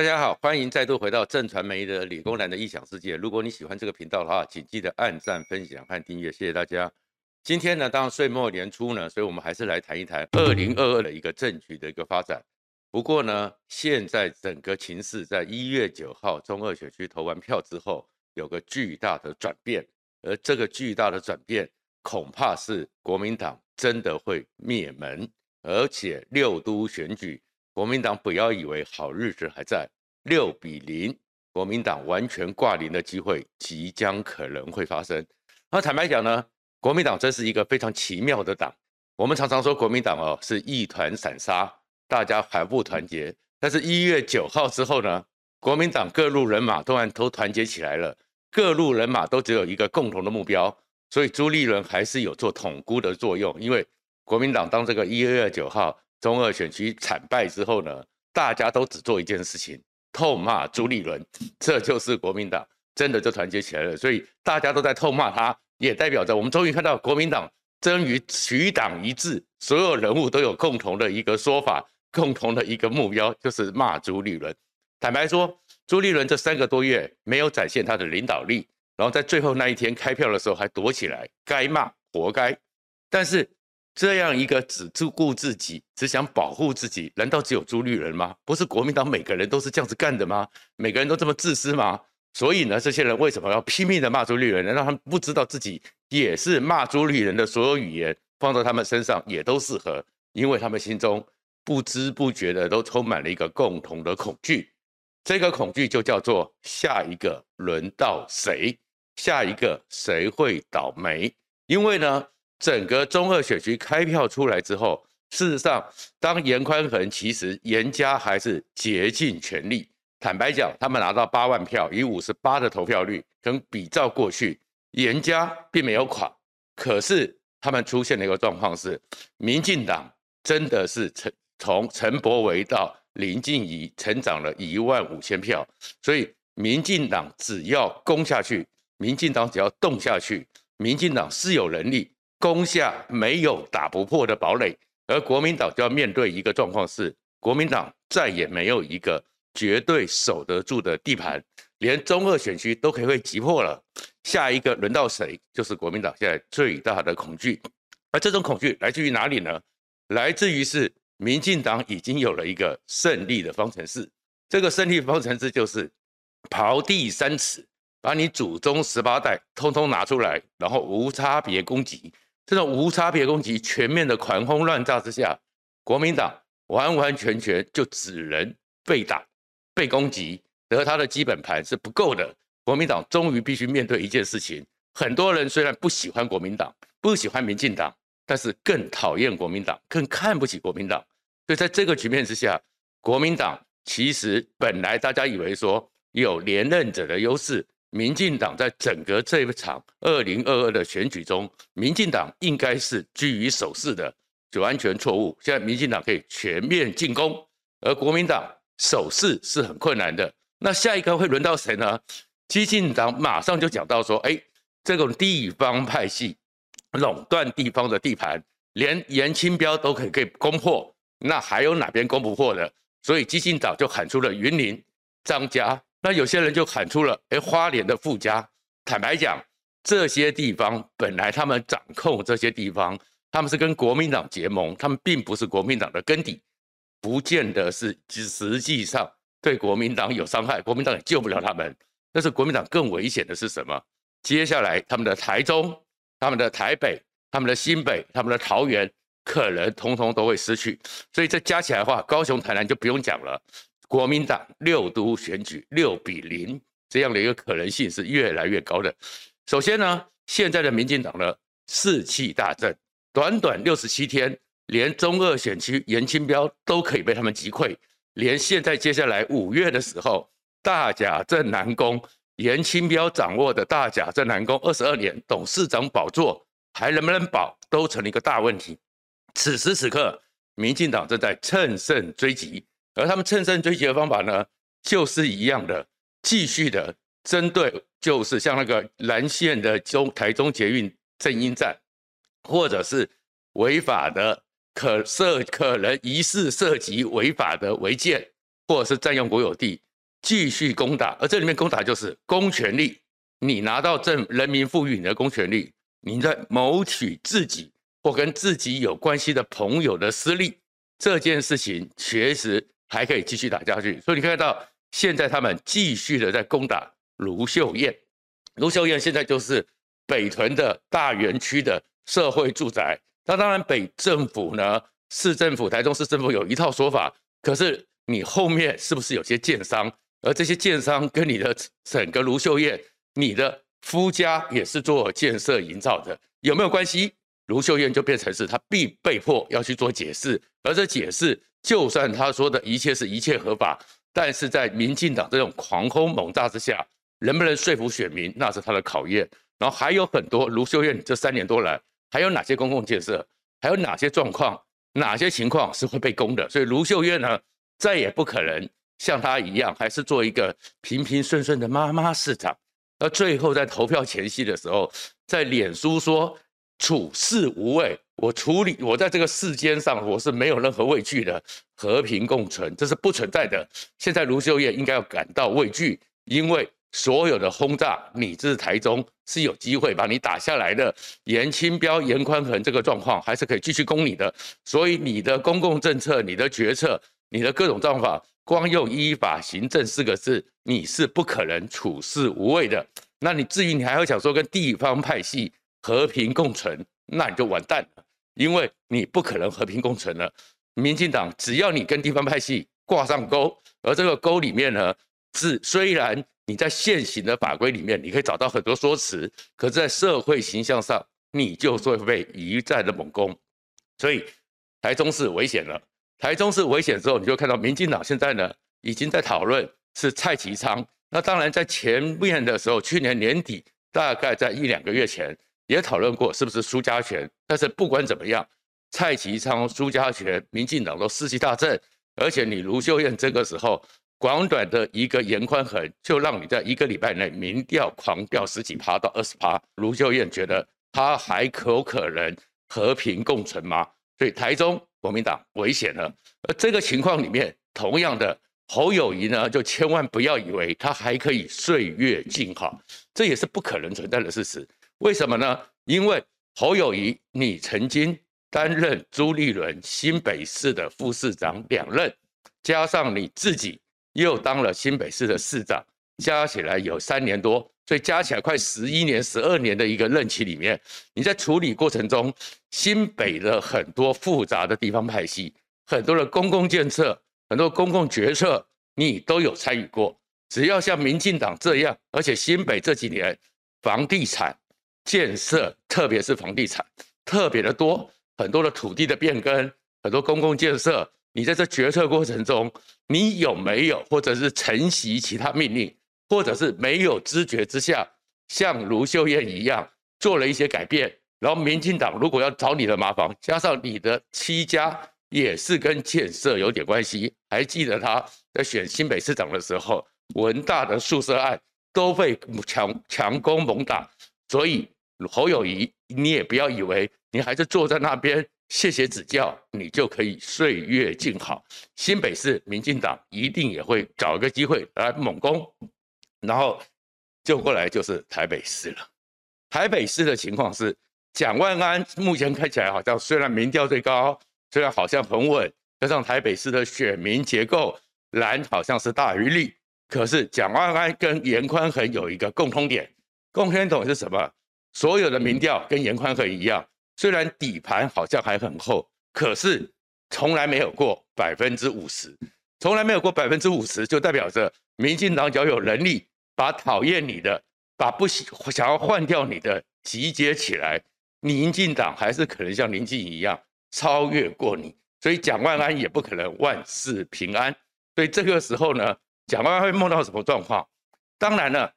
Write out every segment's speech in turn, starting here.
大家好，欢迎再度回到正传媒的理工男的异想世界。如果你喜欢这个频道的话，请记得按赞、分享和订阅，谢谢大家。今天呢，当然岁末年初呢，所以我们还是来谈一谈二零二二的一个政局的一个发展。不过呢，现在整个情势在一月九号中二选区投完票之后，有个巨大的转变，而这个巨大的转变，恐怕是国民党真的会灭门，而且六都选举。国民党不要以为好日子还在，六比零，国民党完全挂零的机会即将可能会发生。那坦白讲呢，国民党真是一个非常奇妙的党。我们常常说国民党哦是一团散沙，大家还不团结。但是一月九号之后呢，国民党各路人马突然都团结起来了，各路人马都只有一个共同的目标，所以朱立伦还是有做统孤的作用。因为国民党当这个一月九号。中二选区惨败之后呢，大家都只做一件事情，痛骂朱立伦，这就是国民党真的就团结起来了。所以大家都在痛骂他，也代表着我们终于看到国民党终于取党一致，所有人物都有共同的一个说法，共同的一个目标，就是骂朱立伦。坦白说，朱立伦这三个多月没有展现他的领导力，然后在最后那一天开票的时候还躲起来，该骂活该。但是。这样一个只顾自己、只想保护自己，难道只有朱立人吗？不是国民党每个人都是这样子干的吗？每个人都这么自私吗？所以呢，这些人为什么要拼命的骂朱立人？难道他们不知道自己也是骂朱立人的所有语言放到他们身上也都适合？因为他们心中不知不觉的都充满了一个共同的恐惧，这个恐惧就叫做下一个轮到谁？下一个谁会倒霉？因为呢，整个中二选区开票出来之后，事实上，当严宽恒其实严家还是竭尽全力。坦白讲，他们拿到八万票，以五十八的投票率，跟比照过去，严家并没有垮。可是他们出现了一个状况是，民进党真的是陈从陈柏惟到林静怡成长了一万五千票，所以民进党只要攻下去，民进党只要动下去，民进党是有能力。攻下没有打不破的堡垒，而国民党就要面对一个状况是，国民党再也没有一个绝对守得住的地盘，连中二选区都可以被击破了。下一个轮到谁，就是国民党现在最大的恐惧。而这种恐惧来自于哪里呢？来自于是民进党已经有了一个胜利的方程式，这个胜利方程式就是刨地三尺，把你祖宗十八代通通拿出来，然后无差别攻击。这种无差别攻击、全面的狂轰乱炸之下，国民党完完全全就只能被打、被攻击，而他的基本盘是不够的。国民党终于必须面对一件事情：很多人虽然不喜欢国民党、不喜欢民进党，但是更讨厌国民党、更看不起国民党。所以在这个局面之下，国民党其实本来大家以为说有连任者的优势。民进党在整个这一场二零二二的选举中，民进党应该是居于守势的，就完全错误。现在民进党可以全面进攻，而国民党守势是很困难的。那下一个会轮到谁呢？激进党马上就讲到说：“哎，这种地方派系垄断地方的地盘，连严清标都可以可以攻破，那还有哪边攻不破的？”所以激进党就喊出了云林、张家。那有些人就喊出了，哎，花莲的傅家。坦白讲，这些地方本来他们掌控这些地方，他们是跟国民党结盟，他们并不是国民党的根底，不见得是实际上对国民党有伤害，国民党也救不了他们。但是国民党更危险的是什么？接下来他们的台中、他们的台北、他们的新北、他们的桃园，可能通通都会失去。所以这加起来的话，高雄、台南就不用讲了。国民党六都选举六比零这样的一个可能性是越来越高的。首先呢，现在的民进党呢士气大振，短短六十七天，连中二选区严清标都可以被他们击溃，连现在接下来五月的时候，大甲镇南宫严清标掌握的大甲镇南宫二十二年董事长宝座还能不能保，都成了一个大问题。此时此刻，民进党正在乘胜追击。而他们乘胜追击的方法呢，就是一样的，继续的针对，就是像那个蓝线的中台中捷运正音站，或者是违法的可涉可能疑似涉及违法的违建，或者是占用国有地，继续攻打，而这里面攻打就是公权力，你拿到政人民赋予你的公权力，你在谋取自己或跟自己有关系的朋友的私利，这件事情确实还可以继续打下去。所以你看到现在他们继续的在攻打卢秀燕，卢秀燕现在就是北屯的大园区的社会住宅，那当然北政府呢，市政府、台中市政府有一套说法，可是你后面是不是有些建商？而这些建商跟你的整个卢秀燕，你的夫家也是做建设营造的，有没有关系？卢秀燕就变成是他必被迫要去做解释，而这解释就算他说的一切是一切合法，但是在民进党这种狂轰猛炸之下，能不能说服选民，那是他的考验。然后还有很多卢秀燕这三年多来，还有哪些公共建设，还有哪些状况？哪些情况是会被攻的？所以卢秀燕呢，再也不可能像她一样，还是做一个平平顺顺的妈妈市长。而最后在投票前夕的时候，在脸书说处事无畏，我处理我在这个世间上我是没有任何畏惧的，和平共存，这是不存在的。现在卢秀燕应该要感到畏惧，因为。所有的轰炸，你这是台中是有机会把你打下来的。严清标、严宽恒这个状况还是可以继续攻你的，所以你的公共政策、你的决策、你的各种状况，光用依法行政四个字，你是不可能处事无畏的。那你至于你还要想说跟地方派系和平共存，那你就完蛋了，因为你不可能和平共存了。民进党只要你跟地方派系挂上钩，而这个钩里面呢，是虽然。你在现行的法规里面，你可以找到很多说辞，可是在社会形象上，你就会被一再的猛攻。所以台中市危险了，台中市危险之后，你就看到民进党现在呢已经在讨论是蔡其昌。那当然在前面的时候，去年年底大概在一两个月前也讨论过是不是苏嘉全。但是不管怎么样，蔡其昌、苏嘉全，民进党都士气大振，而且你卢秀燕这个时候。广短的一个严宽恒，就让你在一个礼拜内民调狂掉十几趴到二十趴。卢秀燕觉得他还可有可能和平共存吗？所以台中国民党危险了。而这个情况里面，同样的侯友谊呢，就千万不要以为他还可以岁月静好，这也是不可能存在的事实。为什么呢？因为侯友谊，你曾经担任朱立伦新北市的副市长两任，加上你自己。又当了新北市的市长，加起来有三年多，所以加起来快十一年、十二年的一个任期里面，你在处理过程中，新北的很多复杂的地方派系，很多的公共建设、很多公共决策，你都有参与过。只要像民进党这样，而且新北这几年房地产建设，特别是房地产特别的多，很多的土地的变更，很多公共建设。你在这决策过程中，你有没有，或者是承袭其他命令，或者是没有知觉之下，像卢秀燕一样做了一些改变？然后民进党如果要找你的麻烦，加上你的妻家也是跟建设有点关系，还记得他在选新北市长的时候，文大的宿舍案都被强强攻猛打，所以侯友谊，你也不要以为你还是坐在那边。谢谢指教，你就可以岁月静好。新北市民进党一定也会找一个机会来猛攻，然后就过来就是台北市了。台北市的情况是，蒋万安目前看起来好像虽然民调最高，虽然好像很稳，加上台北市的选民结构蓝好像是大于绿，可是蒋万安跟严宽恒有一个共通点，共通点是什么？所有的民调跟严宽恒一样。虽然底盘好像还很厚，可是从来没有过百分之五十，从来没有过百分之五十，就代表着民进党只要有能力把讨厌你的、把不喜想要换掉你的集结起来，民进党还是可能像林静一样超越过你，所以蒋万安也不可能万事平安。所以这个时候呢，蒋万安会梦到什么状况？当然了，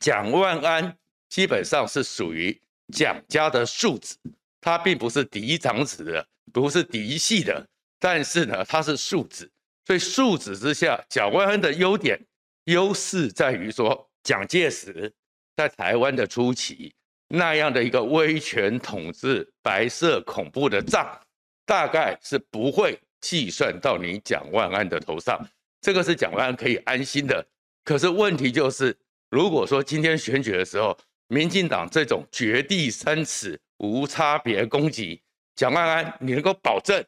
蒋万安基本上是属于。蒋家的庶子，他并不是嫡长子的，不是嫡系的，但是呢，他是庶子，所以庶子之下，蒋万安的优点优势在于说，蒋介石在台湾的初期那样的一个威权统治、白色恐怖的账，大概是不会计算到你蒋万安的头上。这个是蒋万安可以安心的。可是问题就是，如果说今天选举的时候，民进党这种掘地三尺、无差别攻击蒋万安，你能够保证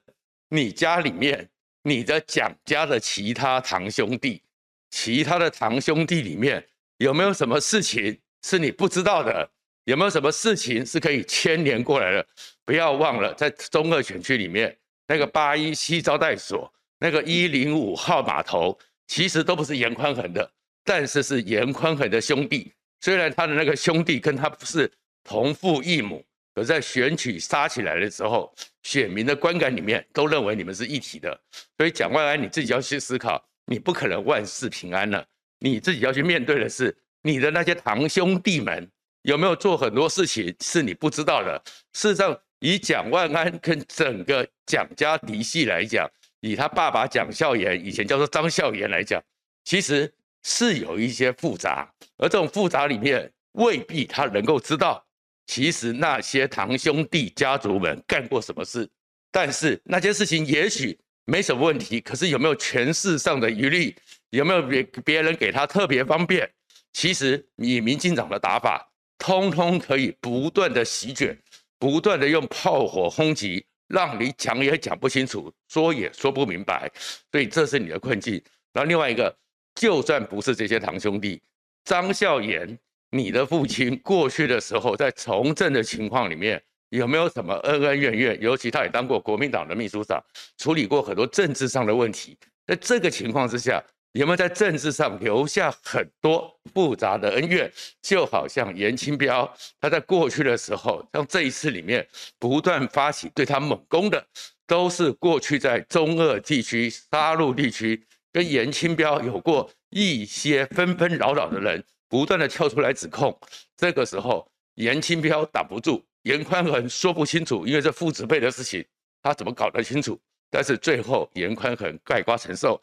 你家里面、你的蒋家的其他堂兄弟、其他的堂兄弟里面有没有什么事情是你不知道的？有没有什么事情是可以牵连过来的？不要忘了，在中二选区里面，那个八一七招待所、那个一零五号码头，其实都不是严宽恒的，但是是严宽恒的兄弟。虽然他的那个兄弟跟他不是同父异母，可在选举杀起来的时候，选民的观感里面都认为你们是一体的。所以蒋万安，你自己要去思考，你不可能万事平安了。你自己要去面对的是你的那些堂兄弟们。有没有做很多事情是你不知道的？事实上，以蒋万安跟整个蒋家嫡系来讲，以他爸爸蒋孝严以前叫做张孝严来讲，其实是有一些复杂，而这种复杂里面未必他能够知道，其实那些堂兄弟家族们干过什么事。但是那件事情也许没什么问题，可是有没有权势上的疑虑？有没有别别人给他特别方便？其实以民进党的打法。通通可以不断的席卷，不断的用炮火轰击，让你讲也讲不清楚，说也说不明白，所以这是你的困境。然后另外一个，就算不是这些堂兄弟，张孝炎，你的父亲过去的时候在从政的情况里面，有没有什么恩恩怨怨？尤其他也当过国民党的秘书长，处理过很多政治上的问题。在这个情况之下。有没有在政治上留下很多复杂的恩怨？就好像严清标，他在过去的时候，像这一次里面不断发起对他猛攻的，都是过去在中俄地区、沙鹿地区跟颜清标有过一些纷纷扰扰的人，不断的跳出来指控。这个时候，严清标挡不住，严宽恒说不清楚，因为这父子辈的事情，他怎么搞得清楚？但是最后，严宽恒盖瓜承受。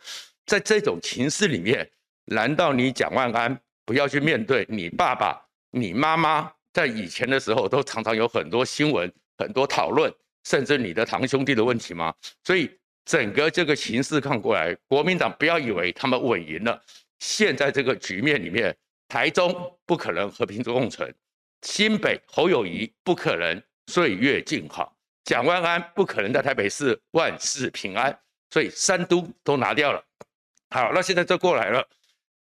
在这种情势里面，难道你蒋万安不要去面对你爸爸、你妈妈在以前的时候都常常有很多新闻、很多讨论，甚至你的堂兄弟的问题吗？所以整个这个形势看过来，国民党不要以为他们稳赢了。现在这个局面里面，台中不可能和平共存，新北侯友谊不可能岁月静好，蒋万安不可能在台北市万事平安，所以三都都拿掉了。好，那现在就过来了。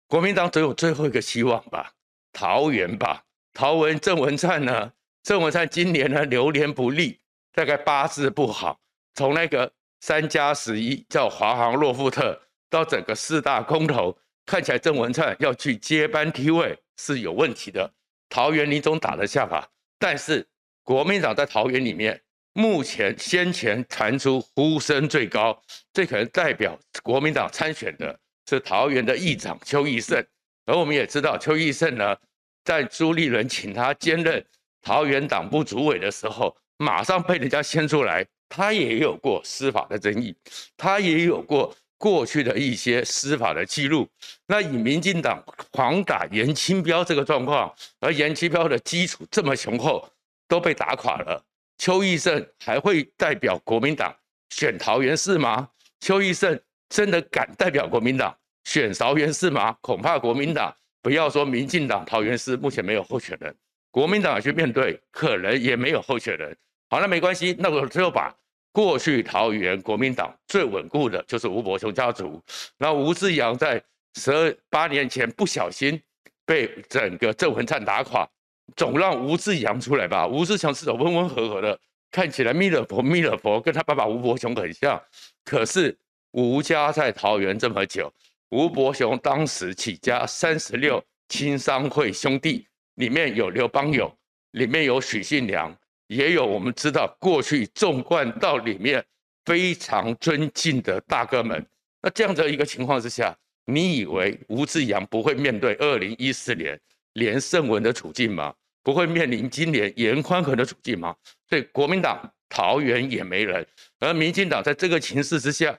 国民党总有最后一个希望吧？桃园吧？桃文郑文灿呢？郑文灿今年呢流年不利，大概八字不好。从那个三加十一叫华航洛夫特，到整个四大空投，看起来郑文灿要去接班梯位是有问题的。桃园你总打得下吧？但是国民党在桃园里面。目前先前传出呼声最高，最可能代表国民党参选的是桃园的议长邱奕胜，而我们也知道邱奕胜呢，在朱立伦请他兼任桃园党部主委的时候，马上被人家掀出来，他也有过司法的争议，他也有过过去的一些司法的记录。那以民进党狂打严清标这个状况，而严清标的基础这么雄厚，都被打垮了。邱义胜还会代表国民党选桃园市吗？邱义胜真的敢代表国民党选桃园市吗？恐怕国民党不要说民进党桃园市目前没有候选人，国民党去面对，可能也没有候选人。好，那没关系，那我就把过去桃园国民党最稳固的就是吴伯雄家族，然后吴志扬在十二八年前不小心被整个郑文灿打垮。总让吴志扬出来吧。吴志强是种温温和和的，看起来弥勒佛弥勒佛，跟他爸爸吴伯雄很像。可是吴家在桃园这么久，吴伯雄当时起家三十六青商会兄弟，里面有刘邦友，里面有许信良，也有我们知道过去纵贯道里面非常尊敬的大哥们。那这样的一个情况之下，你以为吴志扬不会面对二零一四年？连胜文的处境吗？不会面临今年颜宽恒的处境吗？所以国民党桃园也没人，而民进党在这个情势之下，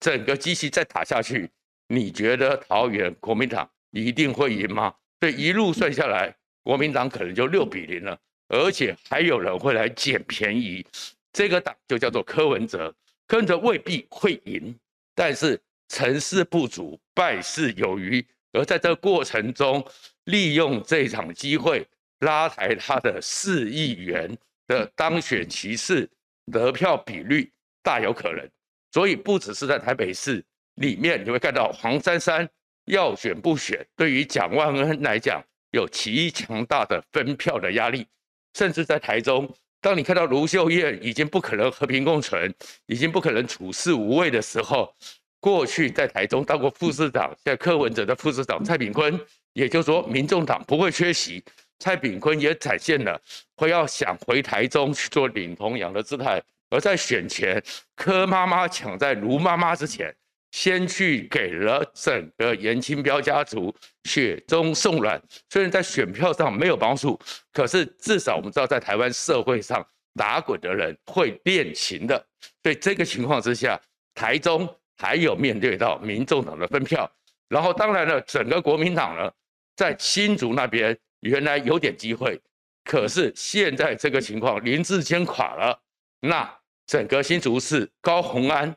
整个机器再打下去，你觉得桃园国民党一定会赢吗？所以一路算下来，国民党可能就六比零了，而且还有人会来捡便宜。这个党就叫做柯文哲，柯文哲未必会赢，但是成事不足，败事有余，而在这过程中，利用这场机会拉抬他的市议员的当选骑士，得票比率大有可能。所以不只是在台北市里面，你会看到黄珊珊要选不选，对于蒋万安来讲有极强大的分票的压力，甚至在台中。当你看到卢秀燕已经不可能和平共存，已经不可能处事无畏的时候，过去在台中当过副市长，现在柯文哲的副市长蔡炳坤，也就是说民众党不会缺席，蔡炳坤也展现了会要想回台中去做领头羊的姿态，而在选前，柯妈妈抢在卢妈妈之前。先去给了整个颜清标家族雪中送暖，虽然在选票上没有帮助，可是至少我们知道，在台湾社会上打滚的人会练琴的。所以这个情况之下，台中还有面对到民众党的分票，然后当然了，整个国民党呢，在新竹那边原来有点机会，可是现在这个情况，林志坚垮了，那整个新竹市高虹安。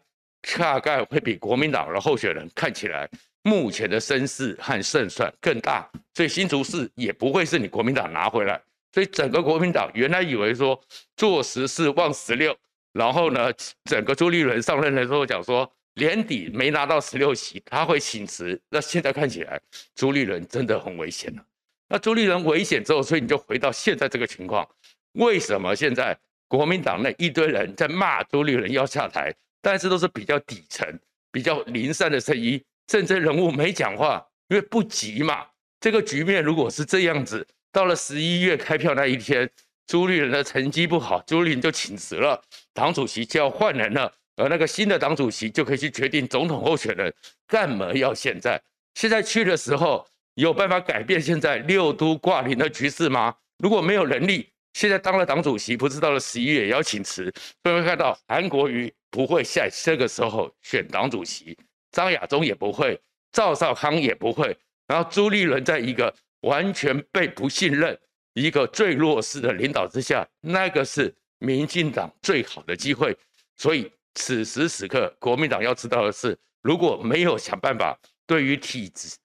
大概会比国民党的候选人看起来目前的声势和胜算更大，所以新竹市也不会是你国民党拿回来。所以整个国民党原来以为说做十四望十六，然后呢，整个朱立伦上任的时候讲说年底没拿到十六席他会请辞，那现在看起来朱立伦真的很危险了。那朱立伦危险之后，所以你就回到现在这个情况，为什么现在国民党那一堆人在骂朱立伦要下台？但是都是比较底层、比较零散的声音，政治人物没讲话，因为不急嘛。这个局面如果是这样子，到了十一月开票那一天，朱立伦的成绩不好，朱立伦就请辞了，党主席就要换人了，而那个新的党主席就可以去决定总统候选人。干嘛要现在？现在去的时候有办法改变现在六都挂零的局势吗？如果没有能力，现在当了党主席，不知道了十一月也要请辞？所以会看到韩国瑜。不会在这个时候选党主席，张亚中也不会，赵少康也不会，然后朱立伦在一个完全被不信任、一个最弱势的领导之下，那个是民进党最好的机会。所以此时此刻，国民党要知道的是，如果没有想办法对于体制、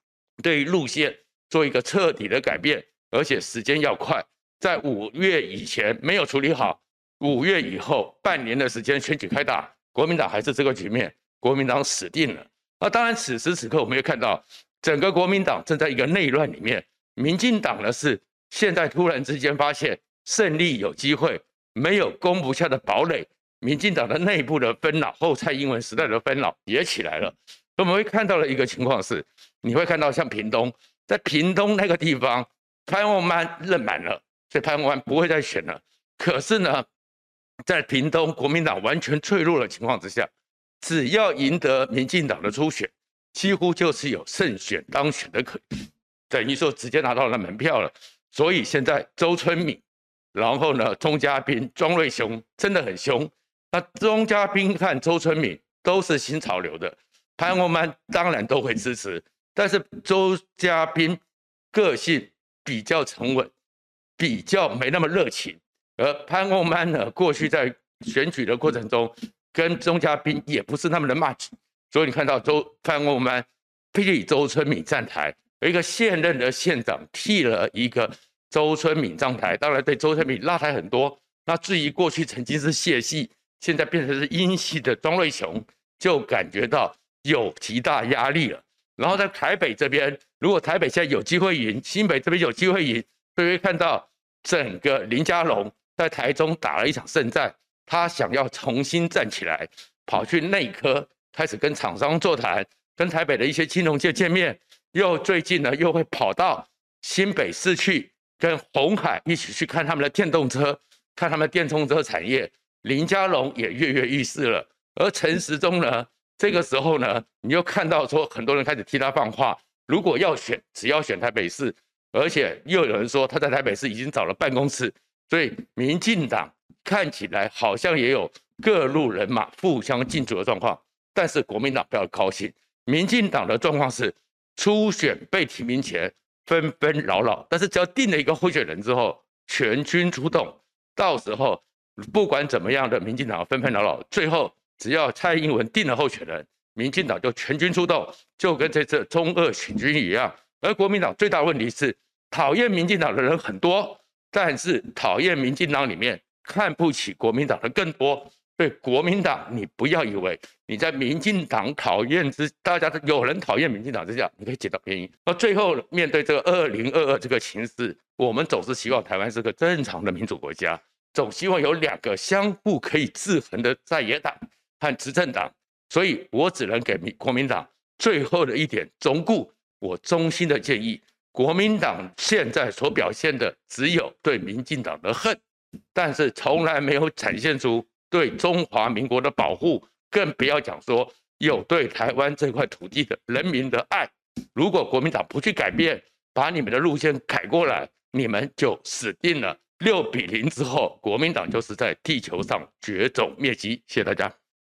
对于路线做一个彻底的改变，而且时间要快，在五月以前没有处理好，五月以后半年的时间选举开打。国民党还是这个局面，国民党死定了。那当然，此时此刻我们也看到，整个国民党正在一个内乱里面。民进党呢是现在突然之间发现胜利有机会，没有攻不下的堡垒。民进党的内部的纷扰，后蔡英文时代的纷扰也起来了。我们会看到的一个情况是，你会看到像屏东，在屏东那个地方，潘孟安任满了，所以潘孟安不会再选了。可是呢，在屏东国民党完全脆弱的情况之下，只要赢得民进党的初选，几乎就是有胜选当选的可能，等于说直接拿到了门票了。所以现在周春敏，然后呢，钟嘉宾、庄瑞雄真的很凶。那钟嘉宾和周春敏都是新潮流的，潘孟安当然都会支持，但是周嘉宾个性比较沉稳，比较没那么热情。而潘孟安呢，过去在选举的过程中，跟钟嘉宾也不是那么的 match，所以你看到周潘孟安替周春敏站台，有一个现任的县长替了一个周春敏上台，当然对周春敏拉抬很多。那至于过去曾经是谢系，现在变成是英系的庄瑞雄，就感觉到有极大压力了。然后在台北这边，如果台北现在有机会赢，新北这边有机会赢，就会看到整个林佳龙。在台中打了一场胜战，他想要重新站起来，跑去内科开始跟厂商座谈，跟台北的一些金融界见面，又最近呢又会跑到新北市去跟鸿海一起去看他们的电动车，看他们电动车产业。林佳龙也跃跃欲试了，而陈时中呢，这个时候呢，你又看到说很多人开始替他放话，如果要选，只要选台北市，而且又有人说他在台北市已经找了办公室。所以，民进党看起来好像也有各路人马互相竞逐的状况，但是国民党不要高兴。民进党的状况是初选被提名前纷纷扰扰，但是只要定了一个候选人之后，全军出动，到时候不管怎么样的民进党纷纷扰扰，最后只要蔡英文定了候选人，民进党就全军出动，就跟这次中俄行军一样。而国民党最大问题是，讨厌民进党的人很多，但是讨厌民进党里面看不起国民党的更多。对国民党，你不要以为你在民进党讨厌之，大家有人讨厌民进党之下，你可以捡到便宜。而最后面对这个二零二二这个形势，我们总是希望台湾是个正常的民主国家，总希望有两个相互可以制衡的在野党和执政党。所以我只能给民国民党最后的一点忠告，我衷心的建议，国民党现在所表现的只有对民进党的恨，但是从来没有展现出。对中华民国的保护，更不要讲说有对台湾这块土地的人民的爱。如果国民党不去改变，把你们的路线改过来，你们就死定了。六比零之后，国民党就是在地球上绝种灭迹。谢谢大家。